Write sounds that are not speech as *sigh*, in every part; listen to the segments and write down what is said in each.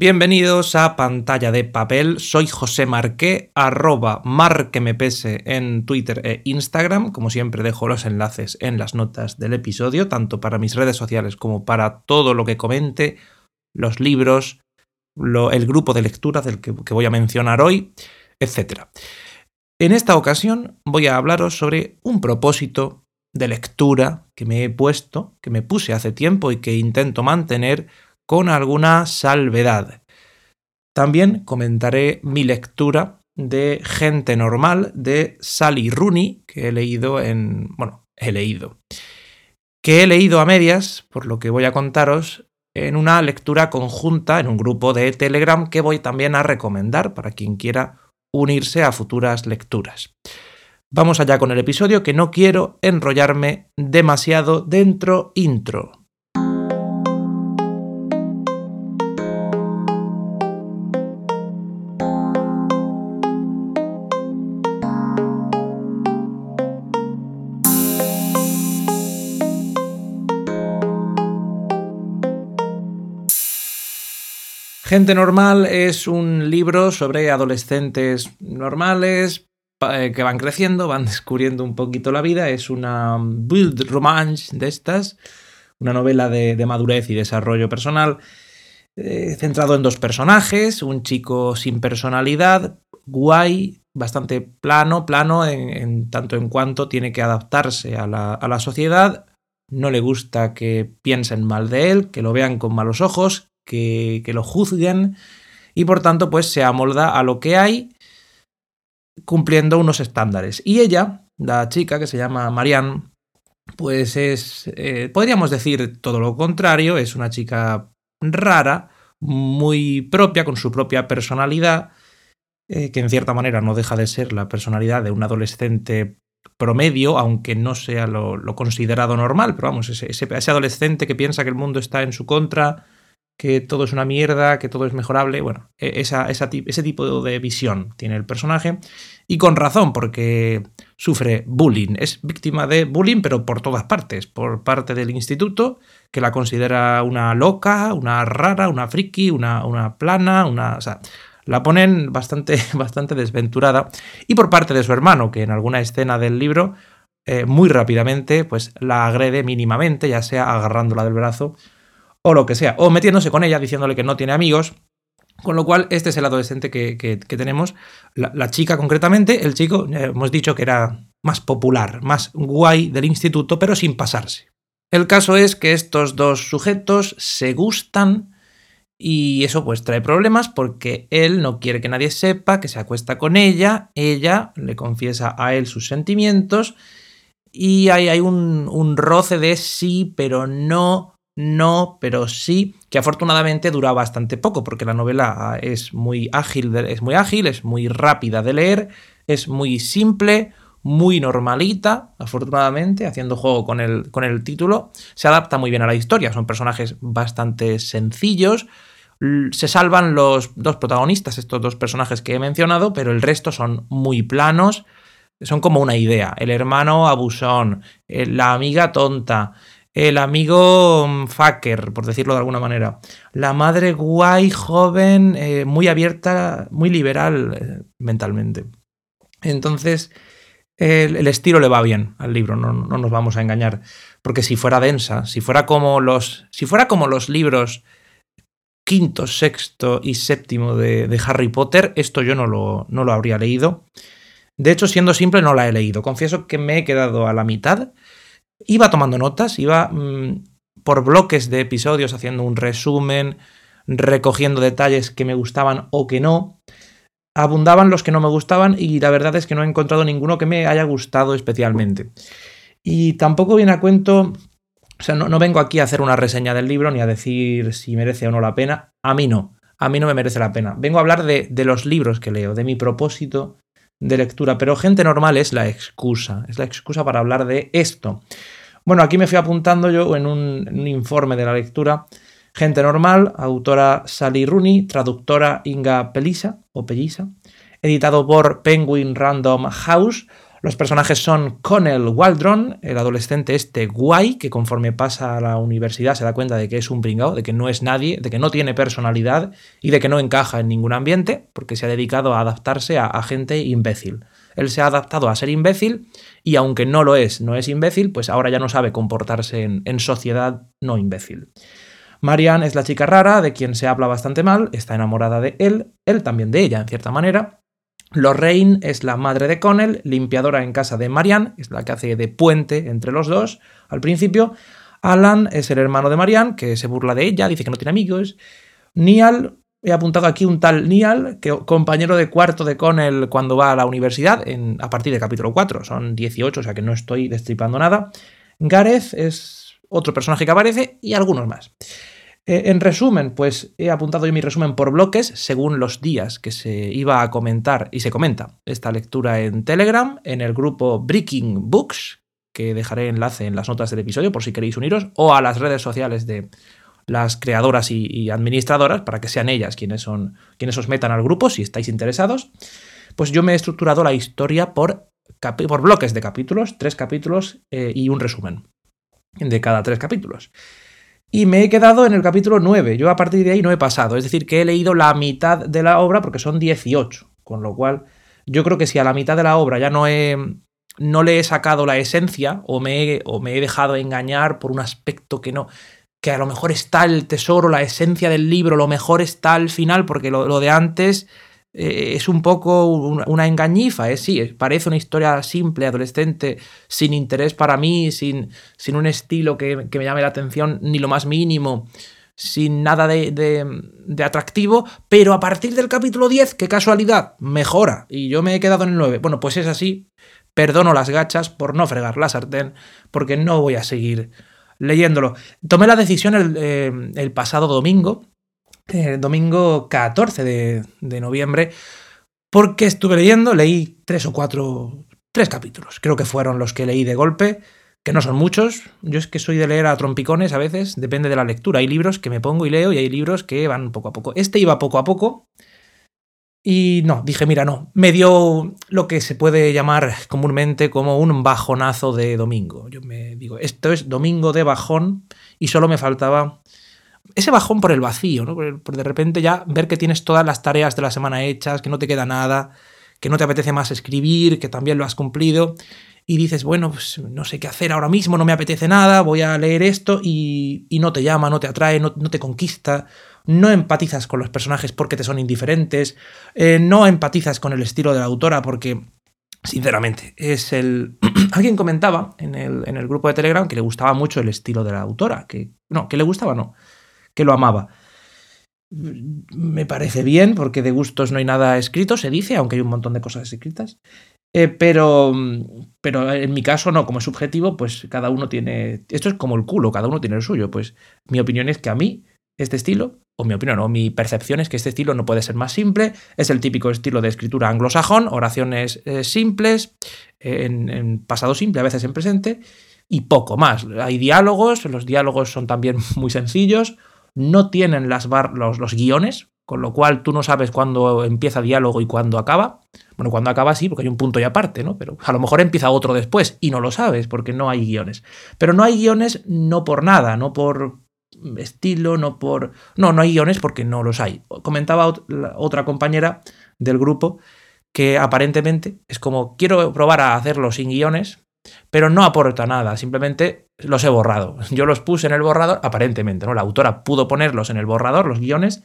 Bienvenidos a Pantalla de Papel, soy José Marqué, arroba marquemepese en Twitter e Instagram, como siempre dejo los enlaces en las notas del episodio, tanto para mis redes sociales como para todo lo que comente, los libros, el grupo de lectura del que, que voy a mencionar hoy, etc. En esta ocasión voy a hablaros sobre un propósito de lectura que me he puesto, que me puse hace tiempo y que intento mantener con alguna salvedad. También comentaré mi lectura de Gente Normal de Sally Rooney, que he leído en... bueno, he leído. Que he leído a medias, por lo que voy a contaros, en una lectura conjunta en un grupo de Telegram que voy también a recomendar para quien quiera unirse a futuras lecturas. Vamos allá con el episodio que no quiero enrollarme demasiado dentro intro. Gente Normal es un libro sobre adolescentes normales eh, que van creciendo, van *laughs* descubriendo un poquito la vida. Es una build romance de estas, una novela de, madurez y desarrollo personal, eh, centrado en dos personajes, un chico sin personalidad, guay, bastante plano, plano en, tanto en cuanto tiene que adaptarse a la sociedad, no le gusta que piensen mal de él, que lo vean con malos ojos, que, lo juzguen y por tanto pues se amolda a lo que hay cumpliendo unos estándares. Y ella, la chica que se llama Marianne, pues es, eh, podríamos decir todo lo contrario, es una chica rara, muy propia, con su propia personalidad, eh, que en cierta manera no deja de ser la personalidad de un adolescente promedio, aunque no sea lo, considerado normal, pero vamos, ese, ese, adolescente que piensa que el mundo está en su contra, que todo es una mierda, que todo es mejorable. Bueno, e, esa, ese tipo de visión tiene el personaje. Y con razón, porque sufre bullying. Es víctima de bullying, pero por todas partes. Por parte del instituto, que la considera una loca, una rara, una friki, una, una plana, una. O sea, la ponen bastante, *laughs* bastante desventurada. Y por parte de su hermano, que en alguna escena del libro. Eh, muy rápidamente, pues la agrede mínimamente, ya sea agarrándola del brazo o lo que sea, o metiéndose con ella diciéndole que no tiene amigos. Con lo cual, este es el adolescente que, tenemos. La, chica concretamente, el chico, hemos dicho que era más popular, más guay del instituto, pero sin pasarse. El caso es que estos dos sujetos se gustan y eso pues trae problemas porque él no quiere que nadie sepa que se acuesta con ella, ella le confiesa a él sus sentimientos y hay, un roce de sí, pero no, no, pero sí que afortunadamente dura bastante poco, porque la novela es muy ágil, es muy ágil, es muy rápida de leer, es muy simple, muy normalita, afortunadamente, haciendo juego con el, con el título. Se adapta muy bien a la historia, son personajes bastante sencillos. Se salvan los dos protagonistas, estos dos personajes que he mencionado, pero el resto son muy planos. Son como una idea. El hermano abusón, la amiga tonta, el amigo mm, fucker, por decirlo de alguna manera. La madre guay, joven, eh, muy abierta, muy liberal eh, mentalmente. Entonces, el, estilo le va bien al libro, no, nos vamos a engañar. Porque si fuera densa, si fuera como los, si fuera como los libros quinto, sexto y séptimo de, de Harry Potter, esto yo no lo, no lo habría leído. De hecho, siendo simple, no la he leído. Confieso que me he quedado a la mitad iba tomando notas, iba mm, por bloques de episodios haciendo un resumen, recogiendo detalles que me gustaban o que no. Abundaban los que no me gustaban y la verdad es que no he encontrado ninguno que me haya gustado especialmente. Y tampoco viene a cuento, o sea, no, vengo aquí a hacer una reseña del libro ni a decir si merece o no la pena. A mí no, a mí no me merece la pena. Vengo a hablar de, de los libros que leo, de mi propósito de lectura, pero gente normal es la excusa, es la excusa para hablar de esto. Bueno, aquí me fui apuntando yo en un, informe de la lectura. Gente normal, autora Sally Rooney, traductora Inga Pelisa o Pelisa, editado por Penguin Random House. Los personajes son Connell Waldron, el adolescente este guay, que conforme pasa a la universidad se da cuenta de que es un pringao, de que no es nadie, de que no tiene personalidad y de que no encaja en ningún ambiente, porque se ha dedicado a adaptarse a, gente imbécil. Él se ha adaptado a ser imbécil y aunque no lo es, no es imbécil, pues ahora ya no sabe comportarse en, sociedad no imbécil. Marianne es la chica rara, de quien se habla bastante mal, está enamorada de él, él también de ella, en cierta manera, Lorraine es la madre de Connell, limpiadora en casa de Marianne, es la que hace de puente entre los dos al principio. Alan es el hermano de Marianne, que se burla de ella, dice que no tiene amigos. Niall, he apuntado aquí un tal Niall, que compañero de cuarto de Connell cuando va a la universidad, en, a partir del capítulo 4, son 18, o sea que no estoy destripando nada. Gareth es otro personaje que aparece y algunos más. Eh, en resumen, pues he apuntado yo mi resumen por bloques según los días que se iba a comentar y se comenta esta lectura en Telegram, en el grupo Breaking Books, que dejaré enlace en las notas del episodio por si queréis uniros, o a las redes sociales de las creadoras y, administradoras para que sean ellas quienes, son, quienes os metan al grupo si estáis interesados. Pues yo me he estructurado la historia por, por bloques de capítulos, tres capítulos eh, y un resumen de cada tres capítulos. Y me he quedado en el capítulo 9. Yo a partir de ahí no he pasado. Es decir, que he leído la mitad de la obra porque son 18. Con lo cual, yo creo que si a la mitad de la obra ya no he. No le he sacado la esencia o me o me he dejado engañar por un aspecto que no, que a lo mejor está el tesoro, la esencia del libro, lo mejor está al final, porque lo de antes eh, es un poco una engañifa, ¿eh? sí, parece una historia simple, adolescente, sin interés para mí, sin, sin un estilo que, me llame la atención ni lo más mínimo, sin nada de, de, atractivo, pero a partir del capítulo 10, qué casualidad, mejora, y yo me he quedado en el 9. Bueno, pues es así, perdono las gachas por no fregar la sartén, porque no voy a seguir leyéndolo. Tomé la decisión el, eh, pasado domingo, el domingo 14 de, noviembre, porque estuve leyendo, leí tres o cuatro, tres capítulos, creo que fueron los que leí de golpe, que no son muchos, yo es que soy de leer a trompicones a veces, depende de la lectura, hay libros que me pongo y leo y hay libros que van poco a poco. Este iba poco a poco y no, dije, mira, no, me dio lo que se puede llamar comúnmente como un bajonazo de domingo. Yo me digo, esto es domingo de bajón y solo me faltaba ese bajón por el vacío, ¿no? Por, de repente ya ver que tienes todas las tareas de la semana hechas, que no te queda nada, que no te apetece más escribir, que también lo has cumplido, y dices, bueno, pues no sé qué hacer ahora mismo, no me apetece nada, voy a leer esto, y, no te llama, no te atrae, no, te conquista, no empatizas con los personajes porque te son indiferentes, eh, no empatizas con el estilo de la autora porque Sinceramente, es el. *clears throat* Alguien comentaba en el, en el, grupo de Telegram que le gustaba mucho el estilo de la autora. Que. No, que le gustaba, no que lo amaba. Me parece bien, porque de gustos no hay nada escrito, se dice, aunque hay un montón de cosas escritas. Eh, pero, pero en mi caso no, como es subjetivo, pues cada uno tiene... Esto es como el culo, cada uno tiene el suyo. Pues mi opinión es que a mí este estilo, o mi opinión, o mi percepción es que este estilo no puede ser más simple, es el típico estilo de escritura anglosajón, oraciones eh, simples, en, pasado simple, a veces en presente, y poco más. Hay diálogos, los diálogos son también *laughs* muy sencillos, no tienen las los, los guiones, con lo cual tú no sabes cuándo empieza diálogo y cuándo acaba. Bueno, cuando acaba sí, porque hay un punto y aparte, ¿no? Pero a lo mejor empieza otro después y no lo sabes porque no hay guiones. Pero no hay guiones no por nada, no por estilo, no por... No, no hay guiones porque no los hay. Comentaba otra compañera del grupo que aparentemente es como quiero probar a hacerlo sin guiones, pero no aporta nada, simplemente los he borrado. *laughs* Yo los puse en el borrador, aparentemente, ¿no? La autora pudo ponerlos en el borrador, los guiones,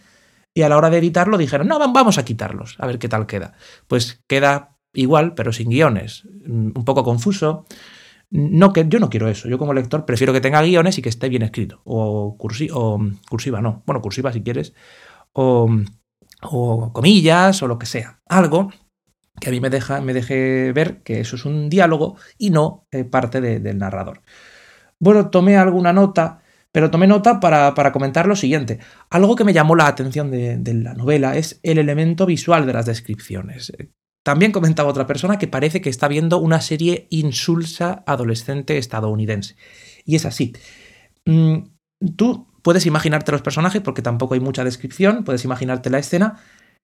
y a la hora de editarlo dijeron, no, vamos a quitarlos, a ver qué tal queda. Pues queda igual, pero sin guiones, mm, un poco confuso. No, que yo no quiero eso. Yo como lector prefiero que tenga guiones y que esté bien escrito. O, o cursiva, no. Bueno, cursiva si quieres. O, o comillas o lo que sea. Algo que a mí me, deja, me deje ver que eso es un diálogo y no eh, parte del narrador. Bueno, tomé alguna nota, pero tomé nota para, comentar lo siguiente. Algo que me llamó la atención de, la novela es el elemento visual de las descripciones. También comentaba otra persona que parece que está viendo una serie insulsa adolescente estadounidense. Y es así. Mm, tú puedes imaginarte los personajes porque tampoco hay mucha descripción, puedes imaginarte la escena,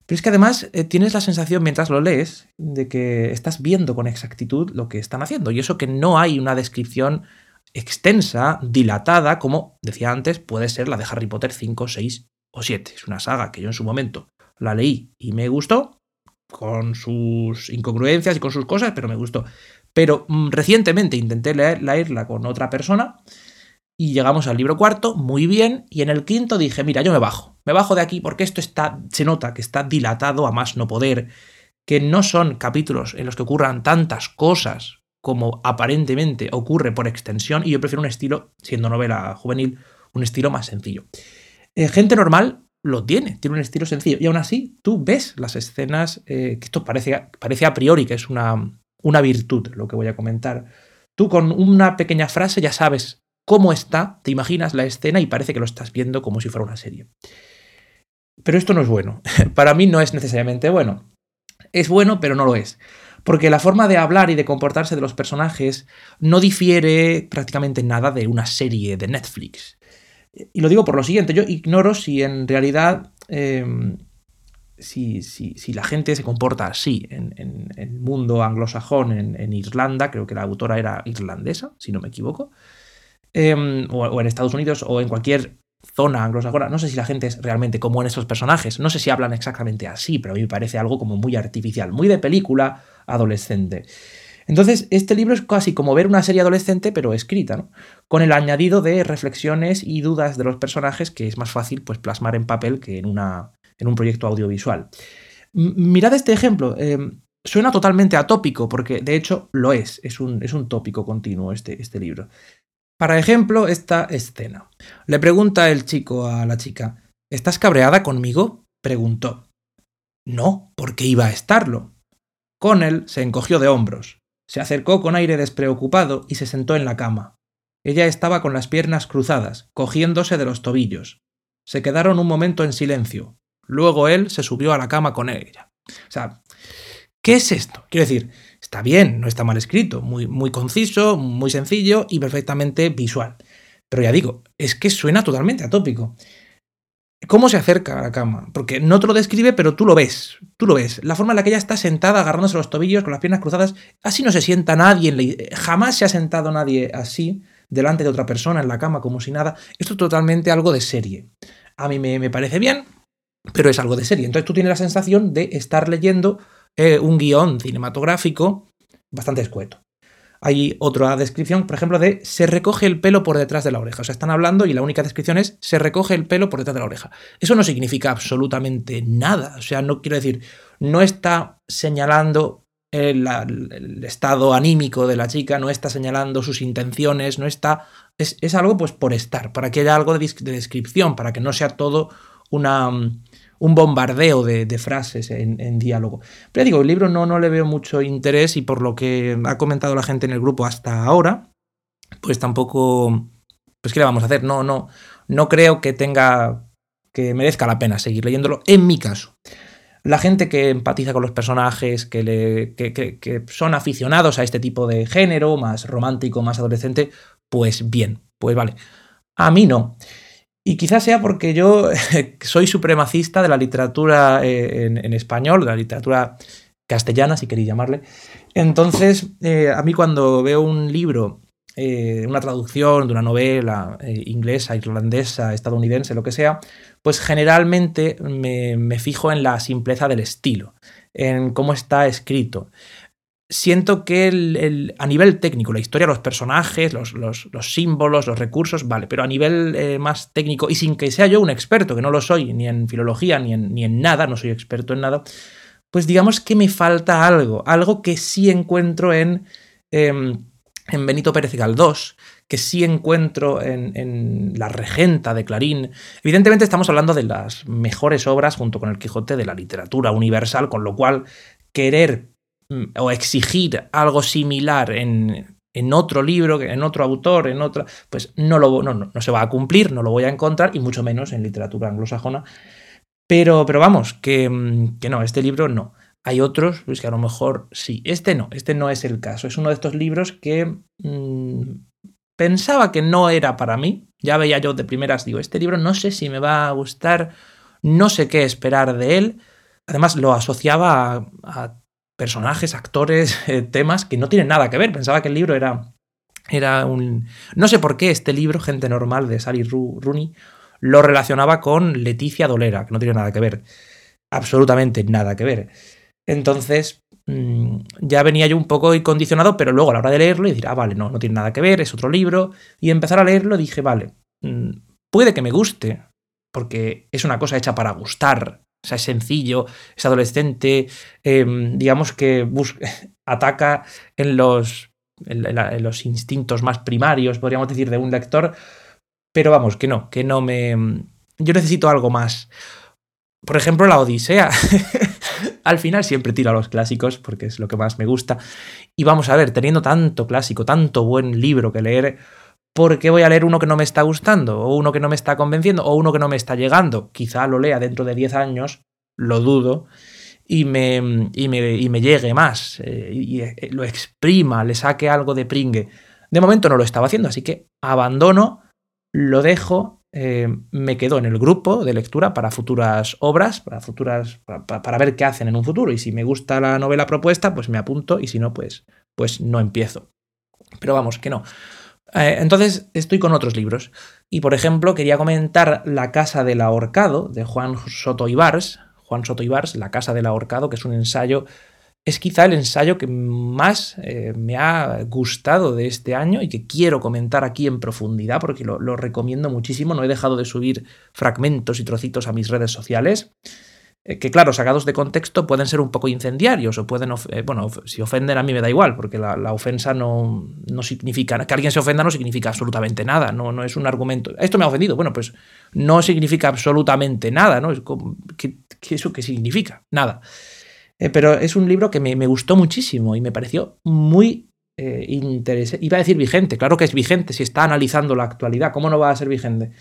Pero es que además eh, tienes la sensación mientras lo lees de que estás viendo con exactitud lo que están haciendo. Y eso que no hay una descripción extensa, dilatada, como decía antes, puede ser la de Harry Potter 5, 6 o 7. Es una saga que yo en su momento la leí y me gustó, con sus incongruencias y con sus cosas, pero me gustó. Pero mm, recientemente intenté leerla con otra persona y llegamos al libro cuarto, muy bien, y en el quinto dije, mira, yo me bajo, me bajo de aquí porque esto está, se nota que está dilatado a más no poder, que no son capítulos en los que ocurran tantas cosas como aparentemente ocurre por extensión, y yo prefiero un estilo, siendo novela juvenil, un estilo más sencillo. Eh, gente normal lo tiene, tiene un estilo sencillo, y aún así tú ves las escenas, eh, que esto parece, parece a priori que es una, una virtud, lo que voy a comentar. Tú con una pequeña frase ya sabes cómo está, te imaginas la escena y parece que lo estás viendo como si fuera una serie. Pero esto no es bueno. *laughs* Para mí no es necesariamente bueno. Es bueno, pero no lo es. Porque la forma de hablar y de comportarse de los personajes no difiere prácticamente nada de una serie de Netflix. Y lo digo por lo siguiente, yo ignoro si en realidad em, si, si, la gente se comporta así en, el mundo anglosajón, en, Irlanda, creo que la autora era irlandesa, si no me equivoco, Em, o, en Estados Unidos o en cualquier zona anglosajona, no sé si la gente es realmente como en esos personajes, no sé si hablan exactamente así, pero a mí me parece algo como muy artificial, muy de película adolescente. Entonces, este libro es casi como ver una serie adolescente, pero escrita, ¿no? Con el añadido de reflexiones y dudas de los personajes que es más fácil pues, plasmar en papel que en, una, en un proyecto audiovisual. mirad este ejemplo. Em, suena totalmente atópico, porque de hecho lo es, es un, es un tópico continuo este, este libro. Para ejemplo, esta escena. Le pregunta el chico a la chica, ¿Estás cabreada conmigo? preguntó. No, ¿por qué iba a estarlo? Connell se encogió de hombros, se acercó con aire despreocupado y se sentó en la cama. Ella estaba con las piernas cruzadas, cogiéndose de los tobillos. Se quedaron un momento en silencio. Luego él se subió a la cama con ella. O sea, ¿qué es esto? Quiero decir, Está bien, no está mal escrito, muy, muy conciso, muy sencillo y perfectamente visual. Pero ya digo, es que suena totalmente atópico. ¿Cómo se acerca a la cama? Porque no te lo describe, pero tú lo ves. Tú lo ves. La forma en la que ella está sentada, agarrándose los tobillos, con las piernas cruzadas. Así no se sienta nadie. Jamás se ha sentado nadie así, delante de otra persona, en la cama, como si nada. Esto es totalmente algo de serie. A mí me, me parece bien, pero es algo de serie. Entonces tú tienes la sensación de estar leyendo eh, un guion cinematográfico bastante escueto. Hay otra descripción, por ejemplo, de se recoge el pelo por detrás de la oreja. O sea, están hablando y la única descripción es se recoge el pelo por detrás de la oreja. Eso no significa absolutamente nada. O sea, no quiero decir, no está señalando el, estado anímico de la chica, no está señalando sus intenciones, no está. Es, algo, pues, por estar, para que haya algo de descripción, para que no sea todo una un bombardeo de, frases en, diálogo. Pero ya digo, el libro no, no le veo mucho interés y por lo que ha comentado la gente en el grupo hasta ahora, pues tampoco, pues ¿qué le vamos a hacer? No, no, no creo que tenga, que merezca la pena seguir leyéndolo, en mi caso. La gente que empatiza con los personajes, que, son aficionados a este tipo de género, más romántico, más adolescente, pues bien, pues vale. A mí no. Y quizás sea porque yo *laughs* soy supremacista de la literatura eh, en, español, de la literatura castellana, si queréis llamarle. Entonces, eh, a mí cuando veo un libro, eh, una traducción de una novela inglesa, irlandesa, estadounidense, lo que sea, pues generalmente me, fijo en la simpleza del estilo, en cómo está escrito. Siento que a nivel técnico, la historia, los personajes, los, símbolos, los recursos, vale, pero a nivel eh, más técnico y sin que sea yo un experto, que no lo soy, ni en filología, ni en, ni en nada, no soy experto en nada, pues digamos que me falta algo, algo que sí encuentro en, em, en Benito Pérez Galdós, que sí encuentro en, La Regenta de Clarín. Evidentemente estamos hablando de las mejores obras junto con el Quijote de la literatura universal, con lo cual querer o exigir algo similar en, otro libro, en otro autor, en otra, pues no, lo, no, no, se va a cumplir, no lo voy a encontrar, y mucho menos en literatura anglosajona. Pero, pero vamos, que, que no, este libro no. Hay otros, pues que a lo mejor sí. Este no, este no es el caso. Es uno de estos libros que mm, pensaba que no era para mí. Ya veía yo de primeras, digo, este libro no sé si me va a gustar, no sé qué esperar de él, además lo asociaba a, personajes, actores, *laughs* eh, temas que no tienen nada que ver. Pensaba que el libro era, era un... No sé por qué este libro, Gente Normal, de Sally Rooney, lo relacionaba con Leticia Dolera, que no tiene nada que ver. Absolutamente nada que ver. Entonces, mm, ya venía yo un poco condicionado, pero luego a la hora de leerlo y decir, ah, vale, no, no tiene nada que ver, es otro libro. Y empezar a leerlo dije, vale, mm, puede que me guste, porque es una cosa hecha para gustar. O sea, es sencillo, es adolescente, em, digamos que *laughs* ataca en los, en los instintos más primarios, podríamos decir, de un lector, pero vamos, que no, que no me... Yo necesito algo más. Por ejemplo, la Odisea. *laughs* Al final siempre tiro a los clásicos porque es lo que más me gusta. Y vamos a ver, teniendo tanto clásico, tanto buen libro que leer, ¿por qué voy a leer uno que no me está gustando? O uno que no me está convenciendo, o uno que no me está llegando. Quizá lo lea dentro de 10 años, lo dudo, y me, y me, llegue más, eh, y eh, lo exprima, le saque algo de pringue. De momento no lo estaba haciendo, así que abandono, lo dejo eh, me quedo en el grupo de lectura para futuras obras, para futuras. Para, ver qué hacen en un futuro. Y si me gusta la novela propuesta, pues me apunto. Y si no, pues, pues no empiezo. Pero vamos, que no. Eh, entonces estoy con otros libros. Y por ejemplo, quería comentar La Casa del Ahorcado, de Juan Soto Ibars. Juan Soto Ibars, La Casa del Ahorcado, que es un ensayo es quizá el ensayo que más eh, me ha gustado de este año y que quiero comentar aquí en profundidad porque lo, recomiendo muchísimo. No he dejado de subir fragmentos y trocitos a mis redes sociales. Eh, que claro, sacados de contexto pueden ser un poco incendiarios o pueden, eh, bueno, si ofenden a mí me da igual, porque la, ofensa no, no, significa, que alguien se ofenda no significa absolutamente nada, no, no es un argumento. Esto me ha ofendido, bueno, pues no significa absolutamente nada, ¿no? Es ¿Eso qué significa? Nada. Eh, pero es un libro que me, gustó muchísimo y me pareció muy eh, interesante. Iba a decir vigente, claro que es vigente si está analizando la actualidad, ¿cómo no va a ser vigente?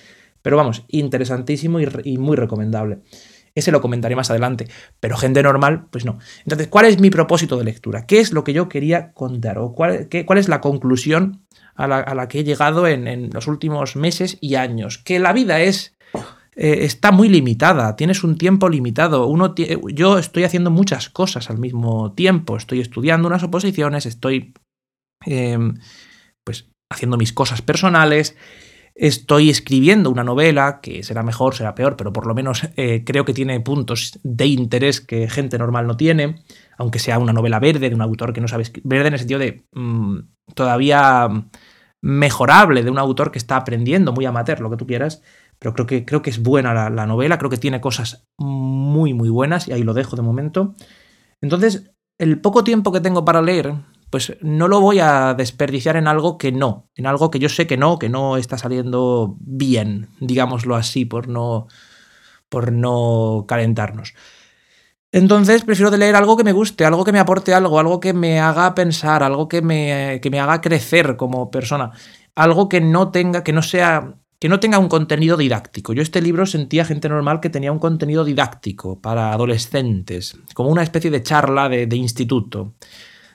Pero vamos, interesantísimo y, muy recomendable. Ese lo comentaré más adelante, pero gente normal, pues no. Entonces, ¿cuál es mi propósito de lectura? ¿Qué es lo que yo quería contar? ¿O cuál, cuál es la conclusión a la, que he llegado en, en los últimos meses y años? Que la vida es eh, está muy limitada, tienes un tiempo limitado. Uno yo estoy haciendo muchas cosas al mismo tiempo, estoy estudiando unas oposiciones, estoy em, pues haciendo mis cosas personales, estoy escribiendo una novela que será mejor, será peor, pero por lo menos eh, creo que tiene puntos de interés que gente normal no tiene, aunque sea una novela verde de un autor que no sabe verde en el sentido de mm, todavía mejorable, de un autor que está aprendiendo, muy amateur, lo que tú quieras pero creo que, creo que es buena la, novela, creo que tiene cosas muy, muy buenas y ahí lo dejo de momento. Entonces, el poco tiempo que tengo para leer, pues no lo voy a desperdiciar en algo que no, en algo que yo sé que no, que no está saliendo bien, digámoslo así, por no, por no calentarnos. Entonces prefiero leer algo que me guste, algo que me aporte algo, algo que me haga pensar, algo que me, que me haga crecer como persona, algo que no tenga, que no sea que no tenga un contenido didáctico. Yo este libro sentía gente normal que tenía un contenido didáctico para adolescentes, como una especie de charla de, instituto.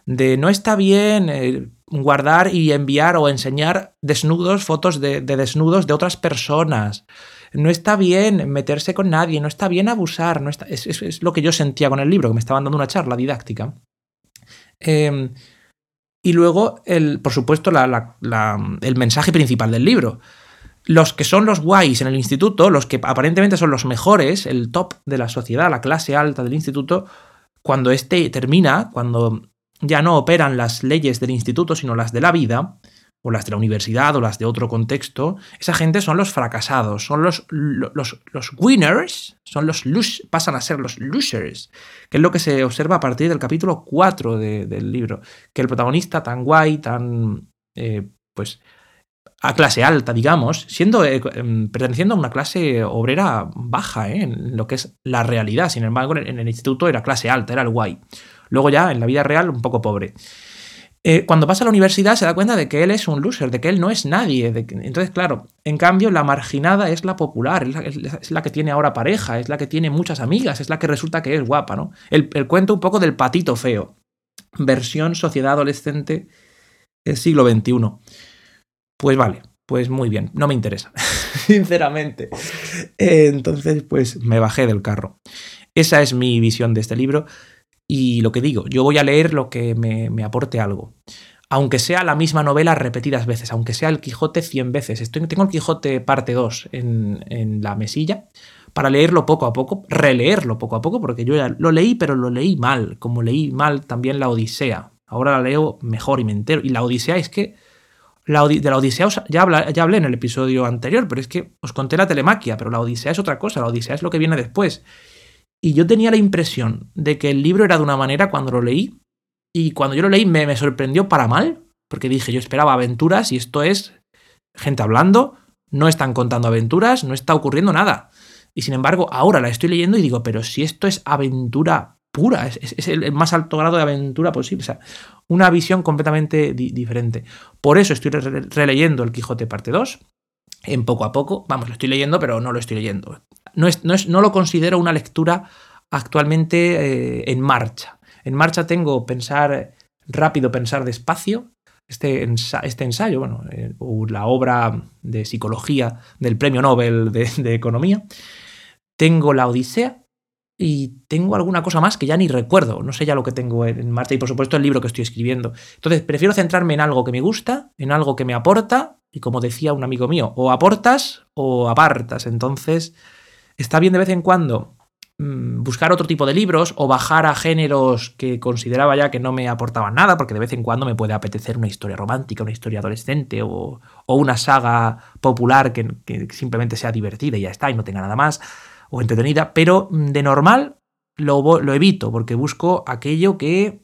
De no está bien eh, guardar y enviar o enseñar desnudos, fotos de, desnudos de otras personas. No está bien meterse con nadie, no está bien abusar. No está, es, lo que yo sentía con el libro, que me estaban dando una charla didáctica. Em, y luego, el, por supuesto, el mensaje principal del libro los que son los guays en el instituto, los que aparentemente son los mejores, el top de la sociedad, la clase alta del instituto, cuando este termina, cuando ya no operan las leyes del instituto, sino las de la vida, o las de la universidad, o las de otro contexto, esa gente son los fracasados, son los, los, los winners, son los pasan a ser los losers, que es lo que se observa a partir del capítulo 4 del libro, que el protagonista tan guay, tan... Eh, pues a clase alta, digamos, siendo eh, em, perteneciendo a una clase obrera baja, ¿eh? en lo que es la realidad. Sin embargo, en el instituto era clase alta, era el guay. Luego ya, en la vida real, un poco pobre. Eh, cuando pasa a la universidad se da cuenta de que él es un loser, de que él no es nadie. Entonces, claro, en cambio, la marginada es la popular, es la, que tiene ahora pareja, es la que tiene muchas amigas, es la que resulta que es guapa, ¿no? El, el cuento un poco del patito feo. Versión sociedad adolescente del siglo XXI. Pues vale, pues muy bien, no me interesa, *laughs* sinceramente. entonces, pues me bajé del carro. Esa es mi visión de este libro y lo que digo, yo voy a leer lo que me, aporte algo. Aunque sea la misma novela repetidas veces, aunque sea el Quijote 100 veces. Estoy, tengo el Quijote parte 2 en, en la mesilla para leerlo poco a poco, releerlo poco a poco, porque yo ya lo leí, pero lo leí mal, como leí mal también la Odisea. Ahora la leo mejor y me entero. Y la Odisea es que de la Odisea ya, ya hablé en el episodio anterior, pero es que os conté la telemaquia, pero la Odisea es otra cosa, la Odisea es lo que viene después. Y yo tenía la impresión de que el libro era de una manera cuando lo leí, y cuando yo lo leí me, me sorprendió para mal, porque dije, yo esperaba aventuras y esto es gente hablando, no están contando aventuras, no está ocurriendo nada. Y sin embargo, ahora la estoy leyendo y digo, pero si esto es aventura pura, es, el más alto grado de aventura posible. O sea, una visión completamente diferente. Por eso estoy releyendo El Quijote parte 2. En poco a poco, vamos, lo estoy leyendo, pero no lo estoy leyendo. No, es, no, no lo considero una lectura actualmente eh, en marcha. En marcha tengo pensar rápido, pensar despacio. Este, este ensayo, bueno, eh, la obra de psicología del Premio Nobel de Economía, tengo la Odisea y tengo alguna cosa más que ya ni recuerdo, no sé ya lo que tengo en marcha y por supuesto el libro que estoy escribiendo. Entonces prefiero centrarme en algo que me gusta, en algo que me aporta y como decía un amigo mío, o aportas o apartas. Entonces está bien de vez en cuando mm, buscar otro tipo de libros o bajar a géneros que consideraba ya que no me aportaban nada, porque de vez en cuando me puede apetecer una historia romántica, una historia adolescente o, una saga popular que, que simplemente sea divertida y ya está y no tenga nada más o entretenida, pero mm, de normal lo, lo evito porque busco aquello que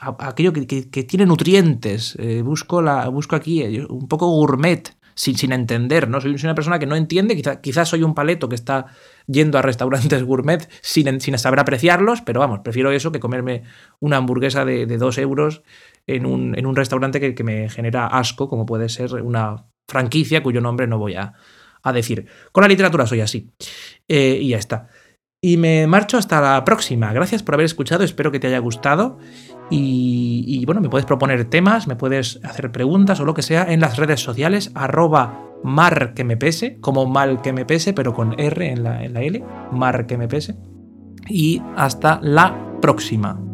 aquello que, tiene nutrientes. Eh, busco, la, busco aquí eh, un poco gourmet, sin, sin entender, ¿no? Soy, una persona que no entiende, quizás soy un paleto que está yendo a restaurantes *laughs* gourmet sin, sin, saber apreciarlos, pero vamos, prefiero eso que comerme una hamburguesa de, de dos euros en un, en un restaurante que, que, me genera asco, como puede ser una franquicia cuyo nombre no voy a, a decir. Con la literatura soy así. Eh, y ya está. Y me marcho hasta la próxima. Gracias por haber escuchado, espero que te haya gustado. Y, bueno, me puedes proponer temas, me puedes hacer preguntas o lo que sea en las redes sociales, arroba mar que me pese, como mal que me pese, pero con R en la, en la L, mar que me pese. Y hasta la próxima.